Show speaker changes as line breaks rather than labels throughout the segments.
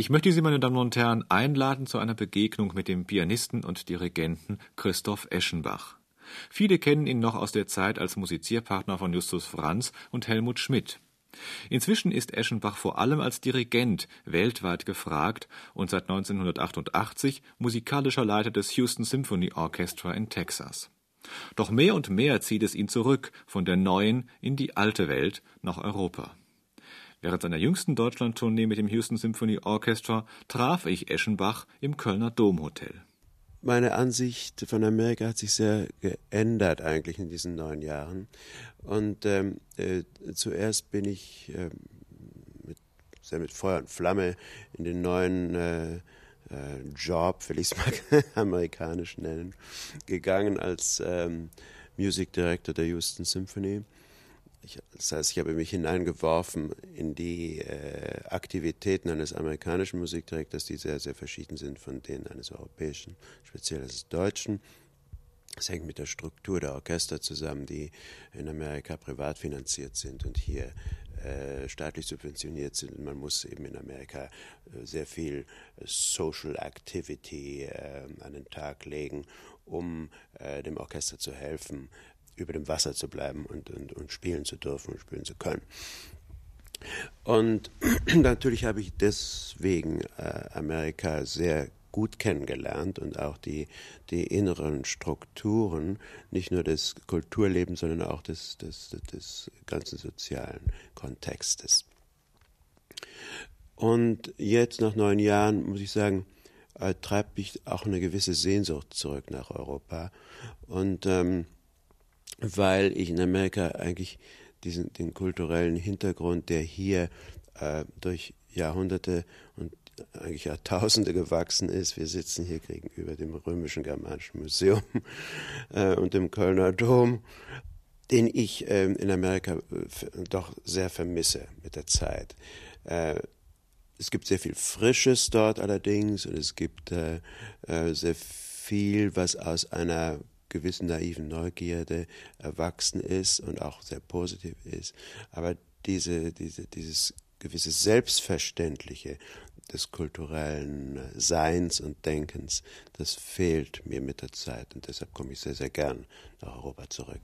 Ich möchte Sie, meine Damen und Herren, einladen zu einer Begegnung mit dem Pianisten und Dirigenten Christoph Eschenbach. Viele kennen ihn noch aus der Zeit als Musizierpartner von Justus Franz und Helmut Schmidt. Inzwischen ist Eschenbach vor allem als Dirigent weltweit gefragt und seit 1988 musikalischer Leiter des Houston Symphony Orchestra in Texas. Doch mehr und mehr zieht es ihn zurück von der neuen in die alte Welt nach Europa. Während seiner jüngsten Deutschlandtournee mit dem Houston Symphony Orchestra traf ich Eschenbach im Kölner Domhotel.
Meine Ansicht von Amerika hat sich sehr geändert eigentlich in diesen neun Jahren. Und ähm, äh, zuerst bin ich äh, mit, sehr mit Feuer und Flamme in den neuen äh, äh Job, will ich es mal amerikanisch nennen, gegangen als ähm, Music Director der Houston Symphony. Ich, das heißt, ich habe mich hineingeworfen in die äh, Aktivitäten eines amerikanischen Musikdirektors, die sehr, sehr verschieden sind von denen eines europäischen, speziell eines deutschen. Es hängt mit der Struktur der Orchester zusammen, die in Amerika privat finanziert sind und hier äh, staatlich subventioniert sind. Man muss eben in Amerika äh, sehr viel Social Activity äh, an den Tag legen, um äh, dem Orchester zu helfen, über dem Wasser zu bleiben und, und, und spielen zu dürfen und spielen zu können. Und natürlich habe ich deswegen äh, Amerika sehr gut kennengelernt und auch die, die inneren Strukturen, nicht nur des Kulturlebens, sondern auch des, des, des ganzen sozialen Kontextes. Und jetzt nach neun Jahren, muss ich sagen, äh, treibt mich auch eine gewisse Sehnsucht zurück nach Europa. Und ähm, weil ich in Amerika eigentlich diesen, den kulturellen Hintergrund, der hier äh, durch Jahrhunderte und eigentlich Jahrtausende gewachsen ist. Wir sitzen hier gegenüber dem Römischen Germanischen Museum äh, und dem Kölner Dom, den ich äh, in Amerika äh, doch sehr vermisse mit der Zeit. Äh, es gibt sehr viel Frisches dort allerdings und es gibt äh, äh, sehr viel, was aus einer gewissen naiven Neugierde erwachsen ist und auch sehr positiv ist. Aber diese, diese, dieses gewisse Selbstverständliche des kulturellen Seins und Denkens, das fehlt mir mit der Zeit und deshalb komme ich sehr, sehr gern nach Europa zurück.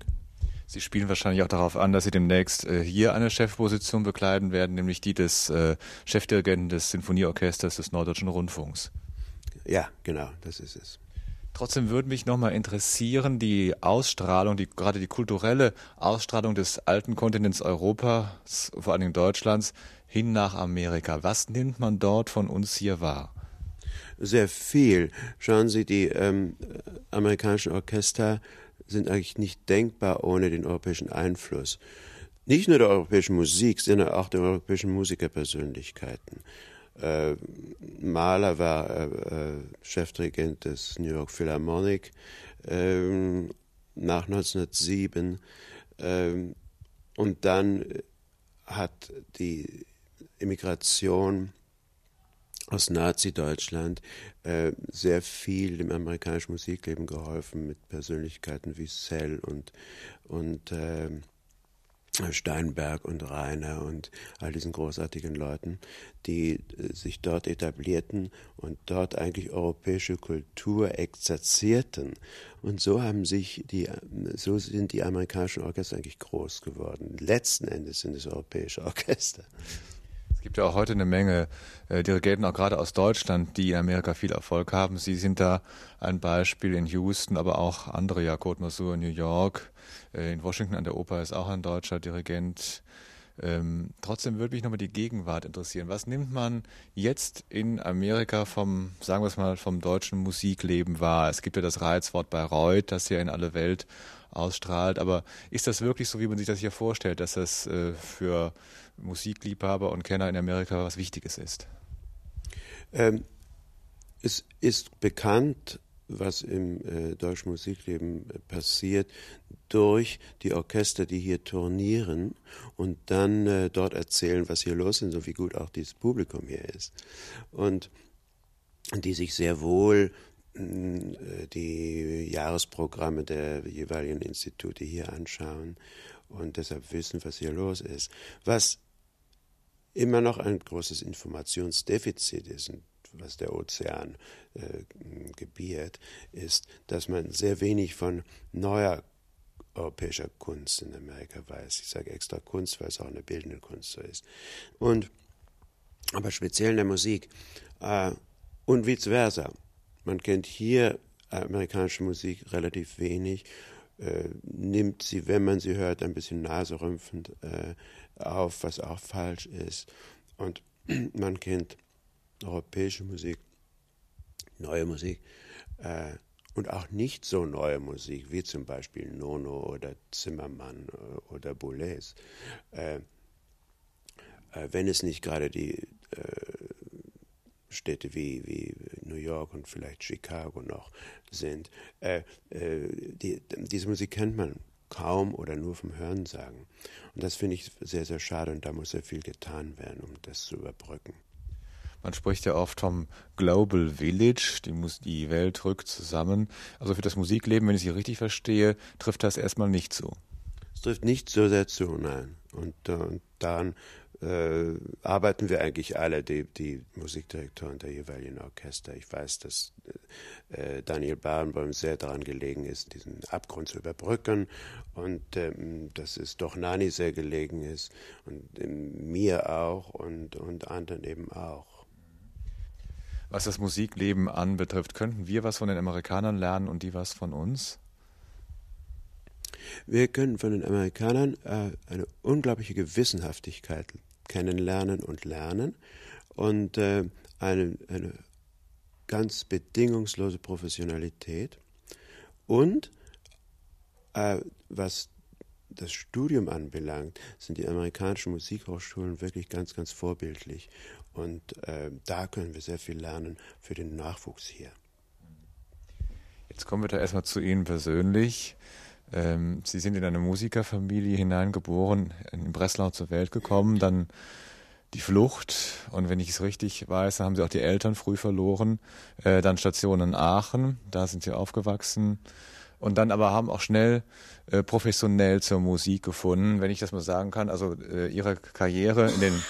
Sie spielen wahrscheinlich auch darauf an, dass Sie demnächst äh, hier eine Chefposition bekleiden werden, nämlich die des äh, Chefdirigenten des Sinfonieorchesters des Norddeutschen Rundfunks.
Ja, genau, das ist es.
Trotzdem würde mich nochmal interessieren, die Ausstrahlung, die, gerade die kulturelle Ausstrahlung des alten Kontinents Europas, vor allem Deutschlands, hin nach Amerika. Was nimmt man dort von uns hier wahr?
Sehr viel. Schauen Sie, die ähm, amerikanischen Orchester sind eigentlich nicht denkbar ohne den europäischen Einfluss. Nicht nur der europäischen Musik, sondern auch der europäischen Musikerpersönlichkeiten. Äh, Mahler war äh, äh, Chefdirigent des New York Philharmonic. Ähm, nach 1907 ähm, und dann hat die Immigration aus Nazi-Deutschland äh, sehr viel dem amerikanischen Musikleben geholfen mit Persönlichkeiten wie Sell und, und äh, Steinberg und Rainer und all diesen großartigen Leuten, die äh, sich dort etablierten und dort eigentlich europäische Kultur exerzierten. Und so haben sich die, so sind die amerikanischen Orchester eigentlich groß geworden. Letzten Endes sind es europäische Orchester.
Es gibt ja auch heute eine Menge äh, Dirigenten, auch gerade aus Deutschland, die in Amerika viel Erfolg haben. Sie sind da ein Beispiel in Houston, aber auch andere, ja, Côte Mazur in New York, äh, in Washington an der Oper ist auch ein deutscher Dirigent. Ähm, trotzdem würde mich nochmal die Gegenwart interessieren. Was nimmt man jetzt in Amerika vom, sagen wir es mal, vom deutschen Musikleben wahr? Es gibt ja das Reizwort Bayreuth, das ja in alle Welt ausstrahlt. Aber ist das wirklich so, wie man sich das hier vorstellt, dass das äh, für Musikliebhaber und Kenner in Amerika was Wichtiges ist?
Ähm, es ist bekannt, was im äh, deutschen Musikleben äh, passiert, durch die Orchester, die hier turnieren und dann äh, dort erzählen, was hier los ist und wie gut auch dieses Publikum hier ist. Und die sich sehr wohl äh, die Jahresprogramme der jeweiligen Institute hier anschauen und deshalb wissen, was hier los ist. Was immer noch ein großes Informationsdefizit ist, was der Ozean äh, gebiert, ist, dass man sehr wenig von neuer europäischer Kunst in Amerika weiß. Ich sage extra Kunst, weil es auch eine bildende Kunst so ist. Und aber speziell in der Musik äh, und vice versa. Man kennt hier amerikanische Musik relativ wenig, äh, nimmt sie, wenn man sie hört, ein bisschen naserümpfend äh, auf, was auch falsch ist. Und man kennt europäische Musik, neue Musik äh, und auch nicht so neue Musik, wie zum Beispiel Nono oder Zimmermann äh, oder Boulez. Äh, äh, wenn es nicht gerade die Städte wie, wie New York und vielleicht Chicago noch sind. Äh, äh, die, diese Musik kennt man kaum oder nur vom Hören sagen. Und das finde ich sehr, sehr schade und da muss sehr viel getan werden, um das zu überbrücken.
Man spricht ja oft vom Global Village, die, muss, die Welt rückt zusammen. Also für das Musikleben, wenn ich Sie richtig verstehe, trifft das erstmal nicht zu.
Es trifft nicht so sehr zu, nein. Und, äh, und daran äh, arbeiten wir eigentlich alle, die, die Musikdirektoren der jeweiligen Orchester. Ich weiß, dass äh, Daniel Barenboim sehr daran gelegen ist, diesen Abgrund zu überbrücken und ähm, dass es doch Nani sehr gelegen ist und äh, mir auch und, und anderen eben auch.
Was das Musikleben anbetrifft, könnten wir was von den Amerikanern lernen und die was von uns?
Wir können von den Amerikanern äh, eine unglaubliche Gewissenhaftigkeit kennenlernen und lernen und äh, eine, eine ganz bedingungslose Professionalität und äh, was das Studium anbelangt, sind die amerikanischen Musikhochschulen wirklich ganz, ganz vorbildlich. Und äh, da können wir sehr viel lernen für den Nachwuchs hier.
Jetzt kommen wir da erstmal zu Ihnen persönlich. Ähm, Sie sind in eine Musikerfamilie hineingeboren, in Breslau zur Welt gekommen, dann die Flucht. Und wenn ich es richtig weiß, haben Sie auch die Eltern früh verloren, äh, dann Station in Aachen, da sind Sie aufgewachsen und dann aber haben auch schnell äh, professionell zur Musik gefunden, wenn ich das mal sagen kann. Also äh, ihre Karriere in den,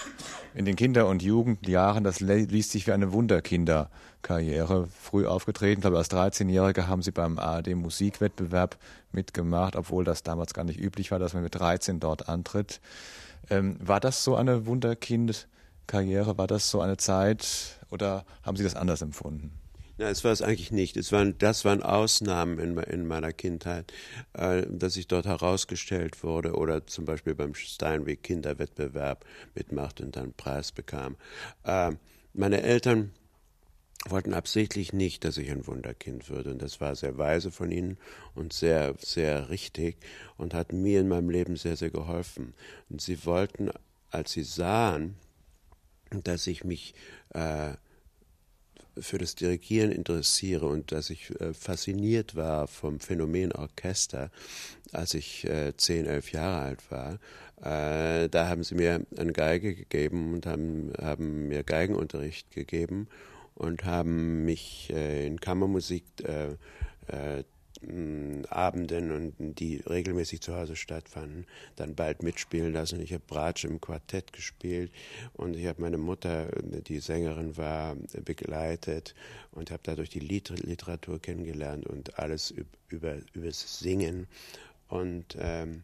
in den Kinder- und Jugendjahren, das liest sich wie eine Wunderkinderkarriere. Früh aufgetreten, ich glaube als 13-Jährige haben sie beim ARD Musikwettbewerb mitgemacht, obwohl das damals gar nicht üblich war, dass man mit 13 dort antritt. Ähm, war das so eine Wunderkind-Karriere? War das so eine Zeit oder haben Sie das anders empfunden?
Ja, es war es eigentlich nicht. Es waren, das waren Ausnahmen in, in meiner Kindheit, äh, dass ich dort herausgestellt wurde oder zum Beispiel beim Steinweg Kinderwettbewerb mitmachte und dann Preis bekam. Äh, meine Eltern wollten absichtlich nicht, dass ich ein Wunderkind würde. Und das war sehr weise von ihnen und sehr, sehr richtig und hat mir in meinem Leben sehr, sehr geholfen. Und sie wollten, als sie sahen, dass ich mich äh, für das Dirigieren interessiere und dass ich äh, fasziniert war vom Phänomen Orchester, als ich äh, zehn, elf Jahre alt war. Äh, da haben sie mir eine Geige gegeben und haben, haben mir Geigenunterricht gegeben und haben mich äh, in Kammermusik äh, äh, Abenden und die regelmäßig zu Hause stattfanden, dann bald mitspielen lassen. Ich habe Bratsch im Quartett gespielt und ich habe meine Mutter, die Sängerin war, begleitet und habe dadurch die Literatur kennengelernt und alles über übers Singen und ähm,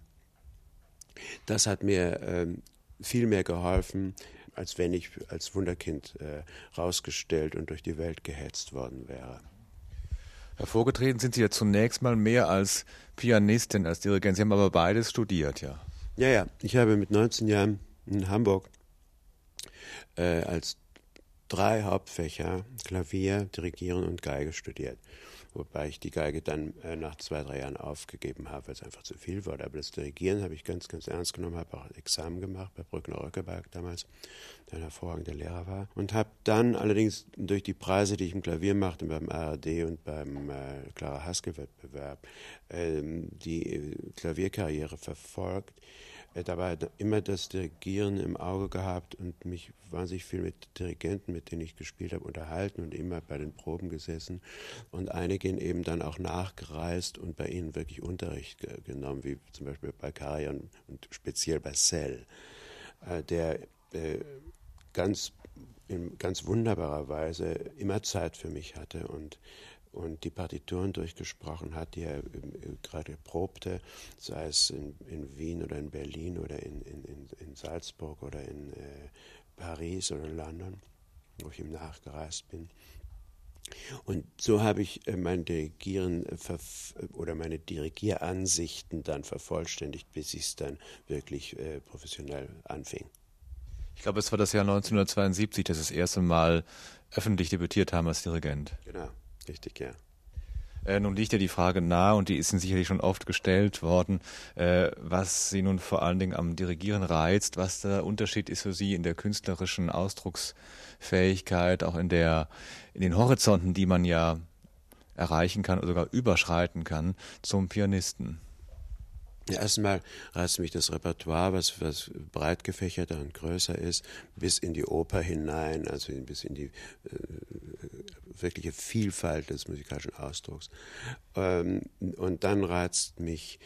das hat mir ähm, viel mehr geholfen, als wenn ich als Wunderkind äh, rausgestellt und durch die Welt gehetzt worden wäre.
Hervorgetreten sind Sie ja zunächst mal mehr als Pianistin, als Dirigent. Sie haben aber beides studiert, ja.
Ja, ja. Ich habe mit 19 Jahren in Hamburg äh, als drei Hauptfächer Klavier, Dirigieren und Geige studiert wobei ich die Geige dann äh, nach zwei, drei Jahren aufgegeben habe, weil es einfach zu viel wurde. Aber das Dirigieren habe ich ganz, ganz ernst genommen, habe auch Examen gemacht bei Brückner Röckeberg damals, der ein hervorragender Lehrer war. Und habe dann allerdings durch die Preise, die ich im Klavier machte, beim ARD und beim äh, Clara Haske-Wettbewerb, äh, die Klavierkarriere verfolgt dabei immer das Dirigieren im Auge gehabt und mich wahnsinnig viel mit Dirigenten, mit denen ich gespielt habe, unterhalten und immer bei den Proben gesessen. Und einigen eben dann auch nachgereist und bei ihnen wirklich Unterricht genommen, wie zum Beispiel bei Karajan und speziell bei Sell, äh, der äh, ganz in ganz wunderbarer Weise immer Zeit für mich hatte und, und die Partituren durchgesprochen hat, die er äh, gerade probte, sei es in, in, Wien oder in Berlin oder in, in, in Salzburg oder in äh, Paris oder London, wo ich ihm nachgereist bin. Und so habe ich äh, mein Dirigieren äh, oder meine Dirigieransichten dann vervollständigt, bis ich es dann wirklich äh, professionell anfing.
Ich glaube, es war das Jahr 1972, dass Sie das erste Mal öffentlich debütiert haben als Dirigent.
Genau, richtig, ja.
Äh, nun liegt ja die Frage nahe und die ist Ihnen sicherlich schon oft gestellt worden, äh, was Sie nun vor allen Dingen am Dirigieren reizt, was der Unterschied ist für Sie in der künstlerischen Ausdrucksfähigkeit, auch in der in den Horizonten, die man ja erreichen kann oder sogar überschreiten kann, zum Pianisten.
Ja, erstmal reizt mich das Repertoire, was, was breit gefächerter und größer ist, bis in die Oper hinein, also bis in die äh, wirkliche Vielfalt des musikalischen Ausdrucks. Ähm, und dann reizt mich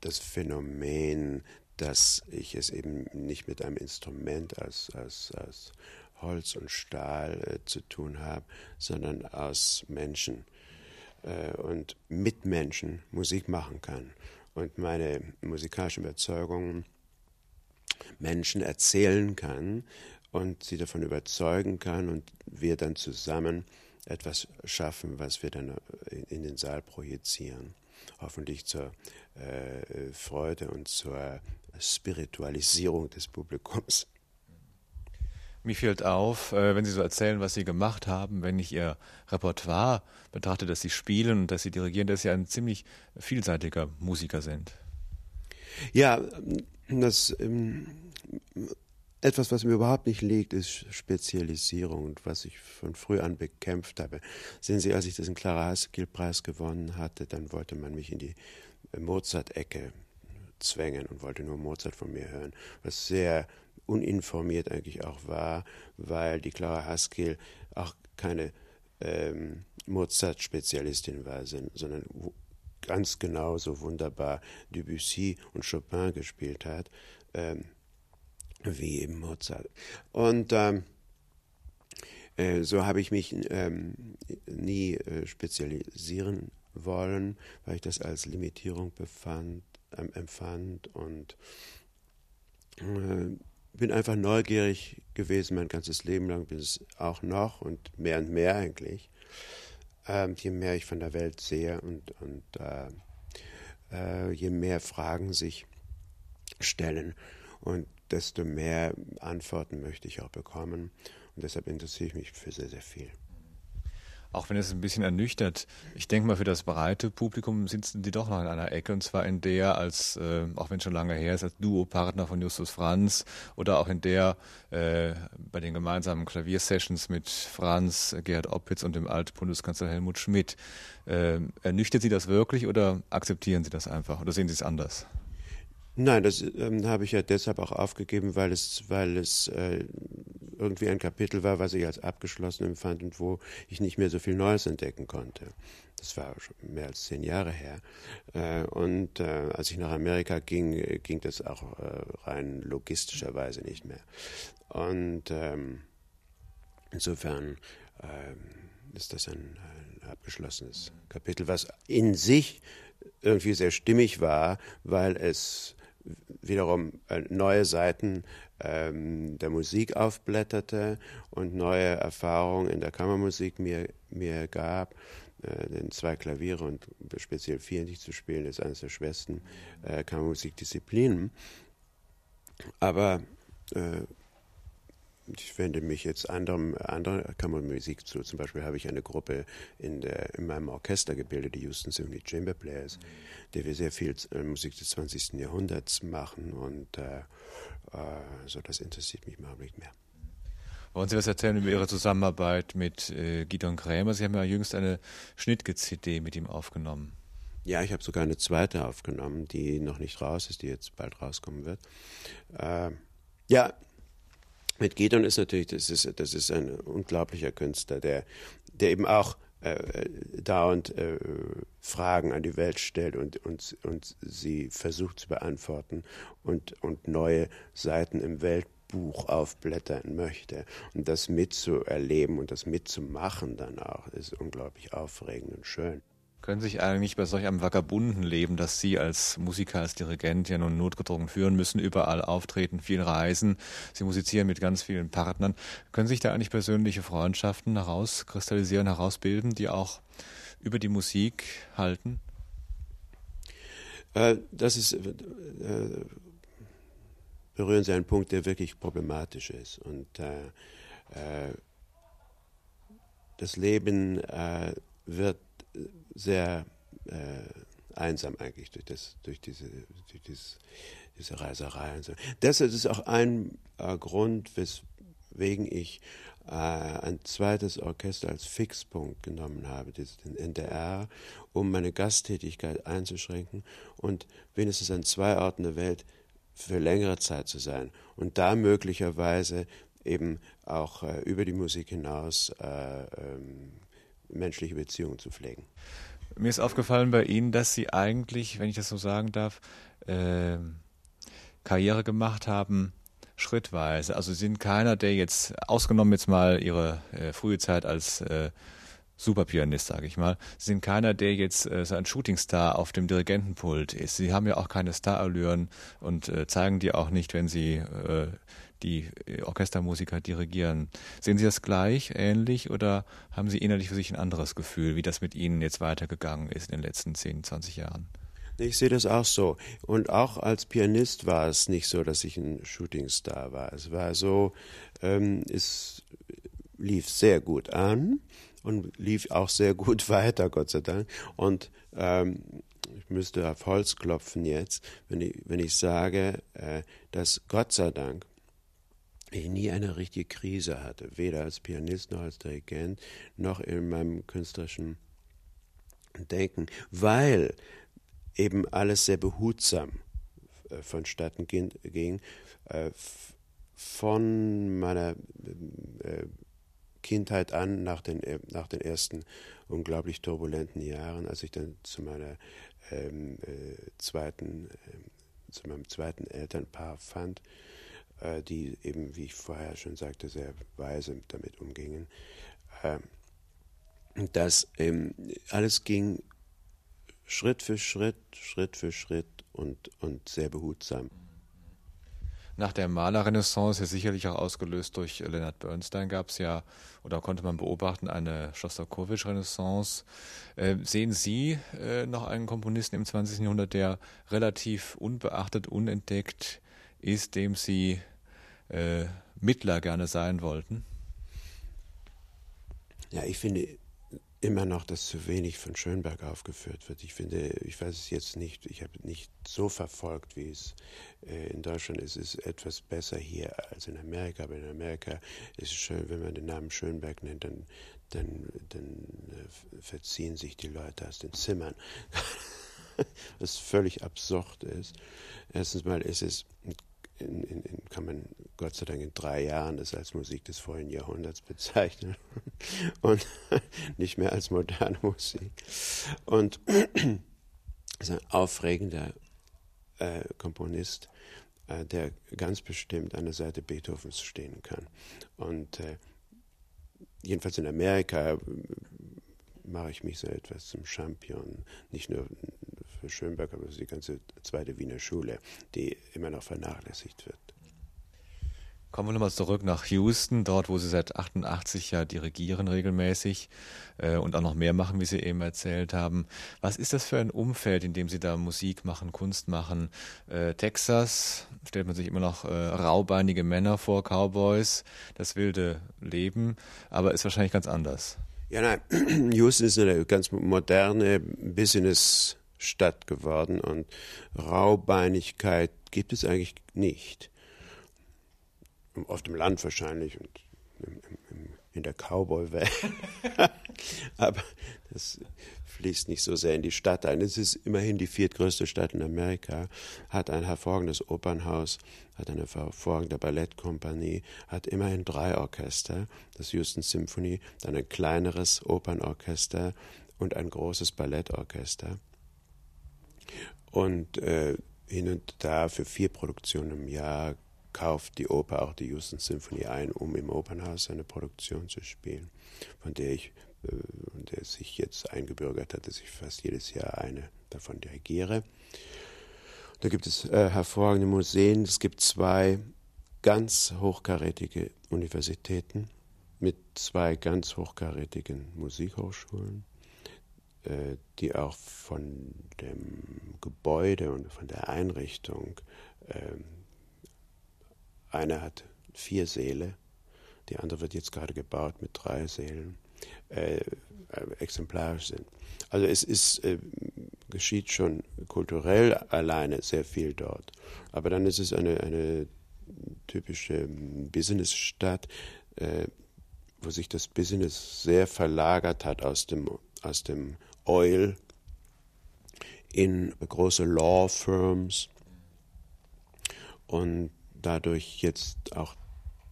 das Phänomen, dass ich es eben nicht mit einem Instrument als, als, als Holz und Stahl äh, zu tun habe, sondern aus Menschen äh, und mit Menschen Musik machen kann und meine musikalischen Überzeugungen Menschen erzählen kann und sie davon überzeugen kann und wir dann zusammen etwas schaffen, was wir dann in den Saal projizieren. Hoffentlich zur äh, Freude und zur Spiritualisierung des Publikums.
Mir fällt auf, äh, wenn Sie so erzählen, was Sie gemacht haben, wenn ich Ihr Repertoire betrachte, dass Sie spielen und dass Sie dirigieren, dass Sie ein ziemlich vielseitiger Musiker sind.
Ja, das ähm, etwas, was mir überhaupt nicht liegt, ist Spezialisierung und was ich von früh an bekämpft habe. Sehen Sie, als ich diesen Clara Haskell-Preis gewonnen hatte, dann wollte man mich in die Mozart-Ecke zwängen und wollte nur Mozart von mir hören, was sehr uninformiert eigentlich auch war, weil die Clara Haskell auch keine ähm, Mozart-Spezialistin war, sondern ganz genauso wunderbar Debussy und Chopin gespielt hat, ähm, wie eben Mozart. Und ähm, äh, so habe ich mich ähm, nie äh, spezialisieren wollen, weil ich das als Limitierung befand, ähm, empfand und äh, bin einfach neugierig gewesen mein ganzes Leben lang, bin es auch noch und mehr und mehr eigentlich. Ähm, je mehr ich von der Welt sehe und, und äh, äh, je mehr Fragen sich stellen und desto mehr Antworten möchte ich auch bekommen. Und deshalb interessiere ich mich für sehr, sehr viel
auch wenn es ein bisschen ernüchtert, ich denke mal, für das breite Publikum sitzen die doch noch in einer Ecke und zwar in der als, äh, auch wenn schon lange her ist, als Duopartner von Justus Franz oder auch in der äh, bei den gemeinsamen Klaviersessions mit Franz, Gerhard Oppitz und dem Altbundeskanzler Helmut Schmidt. Äh, ernüchtert Sie das wirklich oder akzeptieren Sie das einfach oder sehen Sie es anders?
Nein, das ähm, habe ich ja deshalb auch aufgegeben, weil es, weil es äh, irgendwie ein Kapitel war, was ich als abgeschlossen empfand und wo ich nicht mehr so viel Neues entdecken konnte. Das war schon mehr als zehn Jahre her. Äh, und äh, als ich nach Amerika ging, ging das auch äh, rein logistischerweise nicht mehr. Und ähm, insofern ähm, ist das ein, ein abgeschlossenes Kapitel, was in sich irgendwie sehr stimmig war, weil es wiederum äh, neue Seiten ähm, der Musik aufblätterte und neue Erfahrungen in der Kammermusik mir, mir gab. Äh, denn zwei Klaviere und speziell vierendig zu spielen, ist eines der schwersten äh, Kammermusikdisziplinen. Aber äh, ich wende mich jetzt anderem, anderer Kammermusik zu. Zum Beispiel habe ich eine Gruppe in, der, in meinem Orchester gebildet, die Houston Symphony Chamber Players, mhm. der wir sehr viel äh, Musik des 20. Jahrhunderts machen und äh, äh, so das interessiert mich überhaupt nicht mehr.
Wollen Sie was erzählen über Ihre Zusammenarbeit mit äh, Gidon Krämer? Sie haben ja jüngst eine Schnittge-CD mit ihm aufgenommen.
Ja, ich habe sogar eine zweite aufgenommen, die noch nicht raus ist, die jetzt bald rauskommen wird. Äh, ja, mit Gedon ist natürlich, das ist, das ist ein unglaublicher Künstler, der, der eben auch äh, dauernd äh, Fragen an die Welt stellt und, und, und sie versucht zu beantworten und, und neue Seiten im Weltbild Buch aufblättern möchte. Und das mitzuerleben und das mitzumachen dann auch, ist unglaublich aufregend und schön.
Können sich eigentlich bei solch einem vagabunden Leben, das Sie als Musiker, als Dirigent ja nun notgedrungen führen müssen, überall auftreten, viel reisen, Sie musizieren mit ganz vielen Partnern, können sich da eigentlich persönliche Freundschaften herauskristallisieren, herausbilden, die auch über die Musik halten?
Äh, das ist, äh, berühren Sie einen Punkt, der wirklich problematisch ist. Und äh, das Leben wird sehr einsam eigentlich durch, das, durch, diese, durch dieses, diese Reiserei und so. Deshalb ist auch ein Grund, weswegen ich äh, ein zweites Orchester als Fixpunkt genommen habe, den NDR, um meine Gasttätigkeit einzuschränken und wenigstens an zwei Orten der Welt für längere Zeit zu sein und da möglicherweise eben auch äh, über die Musik hinaus äh, ähm, menschliche Beziehungen zu pflegen.
Mir ist aufgefallen bei Ihnen, dass Sie eigentlich, wenn ich das so sagen darf, äh, Karriere gemacht haben schrittweise. Also Sie sind keiner, der jetzt, ausgenommen jetzt mal Ihre äh, frühe Zeit als äh, Superpianist, sage ich mal, Sie sind keiner, der jetzt äh, so ein Shootingstar auf dem Dirigentenpult ist. Sie haben ja auch keine Starallüren und äh, zeigen die auch nicht, wenn Sie äh, die äh, Orchestermusiker dirigieren. Sehen Sie das gleich, ähnlich oder haben Sie innerlich für sich ein anderes Gefühl, wie das mit Ihnen jetzt weitergegangen ist in den letzten 10, 20 Jahren?
Ich sehe das auch so. Und auch als Pianist war es nicht so, dass ich ein Shootingstar war. Es war so, ähm, es lief sehr gut an und lief auch sehr gut weiter, Gott sei Dank. Und ähm, ich müsste auf Holz klopfen jetzt, wenn ich, wenn ich sage, äh, dass Gott sei Dank ich nie eine richtige Krise hatte, weder als Pianist noch als Dirigent, noch in meinem künstlerischen Denken, weil eben alles sehr behutsam äh, vonstatten ging. Äh, von meiner äh, Kindheit an, nach den, nach den ersten unglaublich turbulenten Jahren, als ich dann zu meiner ähm, äh, zweiten, äh, zu meinem zweiten Elternpaar fand, die eben, wie ich vorher schon sagte, sehr weise damit umgingen. dass ähm, alles ging Schritt für Schritt, Schritt für Schritt und, und sehr behutsam.
Nach der Malerrenaissance, ja sicherlich auch ausgelöst durch Leonard Bernstein, gab es ja, oder konnte man beobachten, eine Schostakowitsch-Renaissance. Äh, sehen Sie äh, noch einen Komponisten im 20. Jahrhundert, der relativ unbeachtet, unentdeckt ist, dem Sie äh, Mittler gerne sein wollten?
Ja, ich finde, immer noch, dass zu wenig von Schönberg aufgeführt wird. Ich finde, ich weiß es jetzt nicht, ich habe nicht so verfolgt, wie es äh, in Deutschland ist. Es ist etwas besser hier als in Amerika, aber in Amerika ist es schön, wenn man den Namen Schönberg nennt, dann, dann, dann äh, verziehen sich die Leute aus den Zimmern. Was völlig absurd ist. Erstens mal ist es in, in, in, kann man Gott sei Dank in drei Jahren das als Musik des vorigen Jahrhunderts bezeichnen und nicht mehr als moderne Musik. Und ist ein aufregender äh, Komponist, äh, der ganz bestimmt an der Seite Beethovens stehen kann. Und äh, jedenfalls in Amerika mache ich mich so etwas zum Champion, nicht nur für Schönberg, aber für die ganze zweite Wiener Schule, die immer noch vernachlässigt wird.
Kommen wir nochmal zurück nach Houston, dort, wo Sie seit 88 ja dirigieren regelmäßig äh, und auch noch mehr machen, wie Sie eben erzählt haben. Was ist das für ein Umfeld, in dem Sie da Musik machen, Kunst machen? Äh, Texas stellt man sich immer noch äh, raubeinige Männer vor, Cowboys, das wilde Leben, aber ist wahrscheinlich ganz anders.
Ja, nein, Houston ist eine ganz moderne Businessstadt geworden und Raubeinigkeit gibt es eigentlich nicht. Auf dem Land wahrscheinlich und im, im, in der Cowboy-Welt. Aber das fließt nicht so sehr in die Stadt ein. Es ist immerhin die viertgrößte Stadt in Amerika, hat ein hervorragendes Opernhaus, hat eine hervorragende Ballettkompanie, hat immerhin drei Orchester, das Houston Symphony, dann ein kleineres Opernorchester und ein großes Ballettorchester. Und äh, hin und da für vier Produktionen im Jahr kauft die Oper auch die Houston Symphony ein, um im Opernhaus eine Produktion zu spielen, von der ich äh, der sich jetzt eingebürgert hat, dass ich fast jedes Jahr eine davon dirigiere. Da gibt es äh, hervorragende Museen. Es gibt zwei ganz hochkarätige Universitäten mit zwei ganz hochkarätigen Musikhochschulen, die auch von dem Gebäude und von der Einrichtung, äh, eine hat vier Säle, die andere wird jetzt gerade gebaut mit drei Sälen, äh, exemplarisch sind. Also es ist, äh, geschieht schon kulturell alleine sehr viel dort. Aber dann ist es eine, eine typische Businessstadt, äh, wo sich das Business sehr verlagert hat aus dem, aus dem Oil in große Law Firms und dadurch jetzt auch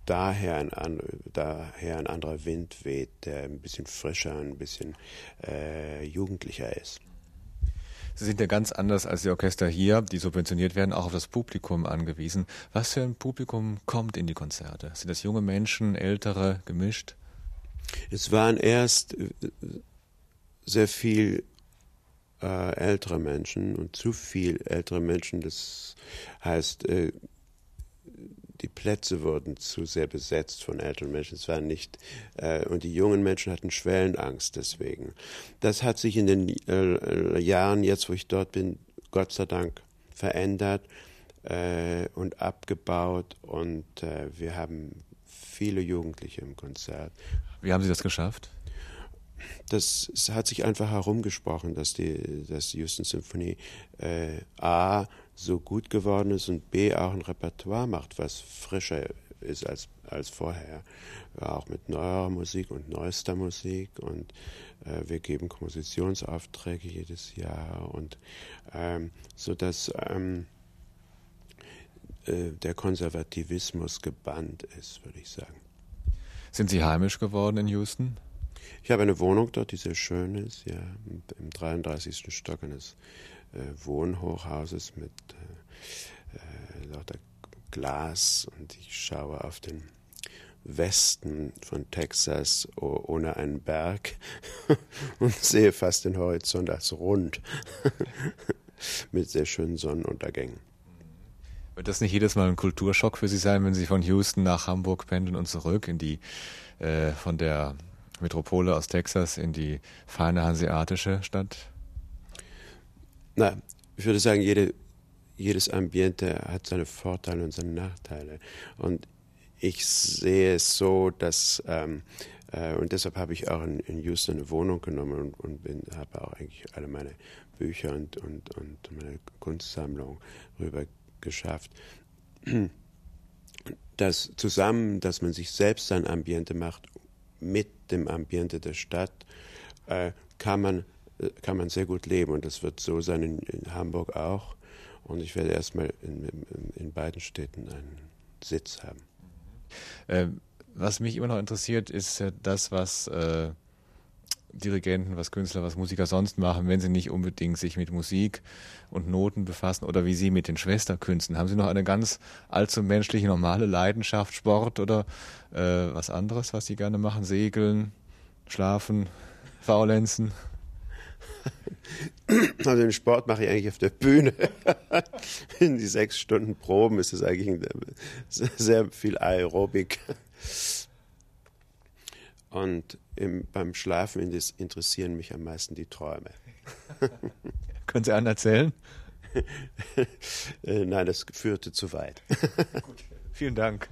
daher ein, daher ein anderer Wind weht, der ein bisschen frischer, ein bisschen äh, jugendlicher ist.
Sie sind ja ganz anders als die Orchester hier, die subventioniert werden, auch auf das Publikum angewiesen. Was für ein Publikum kommt in die Konzerte? Sind das junge Menschen, ältere, gemischt?
Es waren erst sehr viel äh, ältere Menschen und zu viel ältere Menschen. Das heißt, äh, die Plätze wurden zu sehr besetzt von älteren Menschen. Es war nicht, äh, und die jungen Menschen hatten Schwellenangst deswegen. Das hat sich in den äh, Jahren, jetzt wo ich dort bin, Gott sei Dank verändert äh, und abgebaut und äh, wir haben viele Jugendliche im Konzert.
Wie haben Sie das geschafft?
Das, hat sich einfach herumgesprochen, dass die, dass die Houston Symphonie äh, A so gut geworden ist und B auch ein Repertoire macht, was frischer ist als, als vorher. Auch mit neuer Musik und neuester Musik und äh, wir geben Kompositionsaufträge jedes Jahr und ähm, so dass ähm, äh, der Konservativismus gebannt ist, würde ich sagen.
Sind Sie heimisch geworden in Houston?
Ich habe eine Wohnung dort, die sehr schön ist, ja, im 33. Stock eines äh, Wohnhochhauses mit äh, äh, lauter Glas und ich schaue auf den Westen von Texas ohne einen Berg und sehe fast den Horizont als rund mit sehr schönen Sonnenuntergängen.
Wird das nicht jedes Mal ein Kulturschock für Sie sein, wenn Sie von Houston nach Hamburg pendeln und zurück in die äh, von der Metropole aus Texas in die feine hanseatische Stadt?
Na, ich würde sagen, jede, jedes Ambiente hat seine Vorteile und seine Nachteile. Und ich sehe es so, dass, ähm, äh, und deshalb habe ich auch in, in Houston eine Wohnung genommen und, und habe auch eigentlich alle meine Bücher und, und, und meine Kunstsammlung rüber geschafft. Das zusammen, dass man sich selbst ein Ambiente macht mit dem Ambiente der Stadt, äh, kann man kann man sehr gut leben. Und das wird so sein in, in Hamburg auch. Und ich werde erstmal in, in, in, beiden Städten einen Sitz haben.
Ähm, was mich immer noch interessiert, ist das, was äh, Dirigenten, was Künstler, was Musiker sonst machen, wenn sie nicht unbedingt sich mit Musik und Noten befassen oder wie sie mit den Schwesterkünsten. Haben Sie noch eine ganz allzu menschliche, normale Leidenschaft, Sport oder äh, was anderes, was Sie gerne machen? Segeln, schlafen, faulenzen?
Also den Sport mache ich eigentlich auf der Bühne. In die sechs Stunden Proben ist es eigentlich sehr viel Aerobik. Und im, beim Schlafen interessieren mich am meisten die Träume.
Können Sie einen erzählen?
Äh, nein, das führte zu weit.
Gut. Vielen Dank.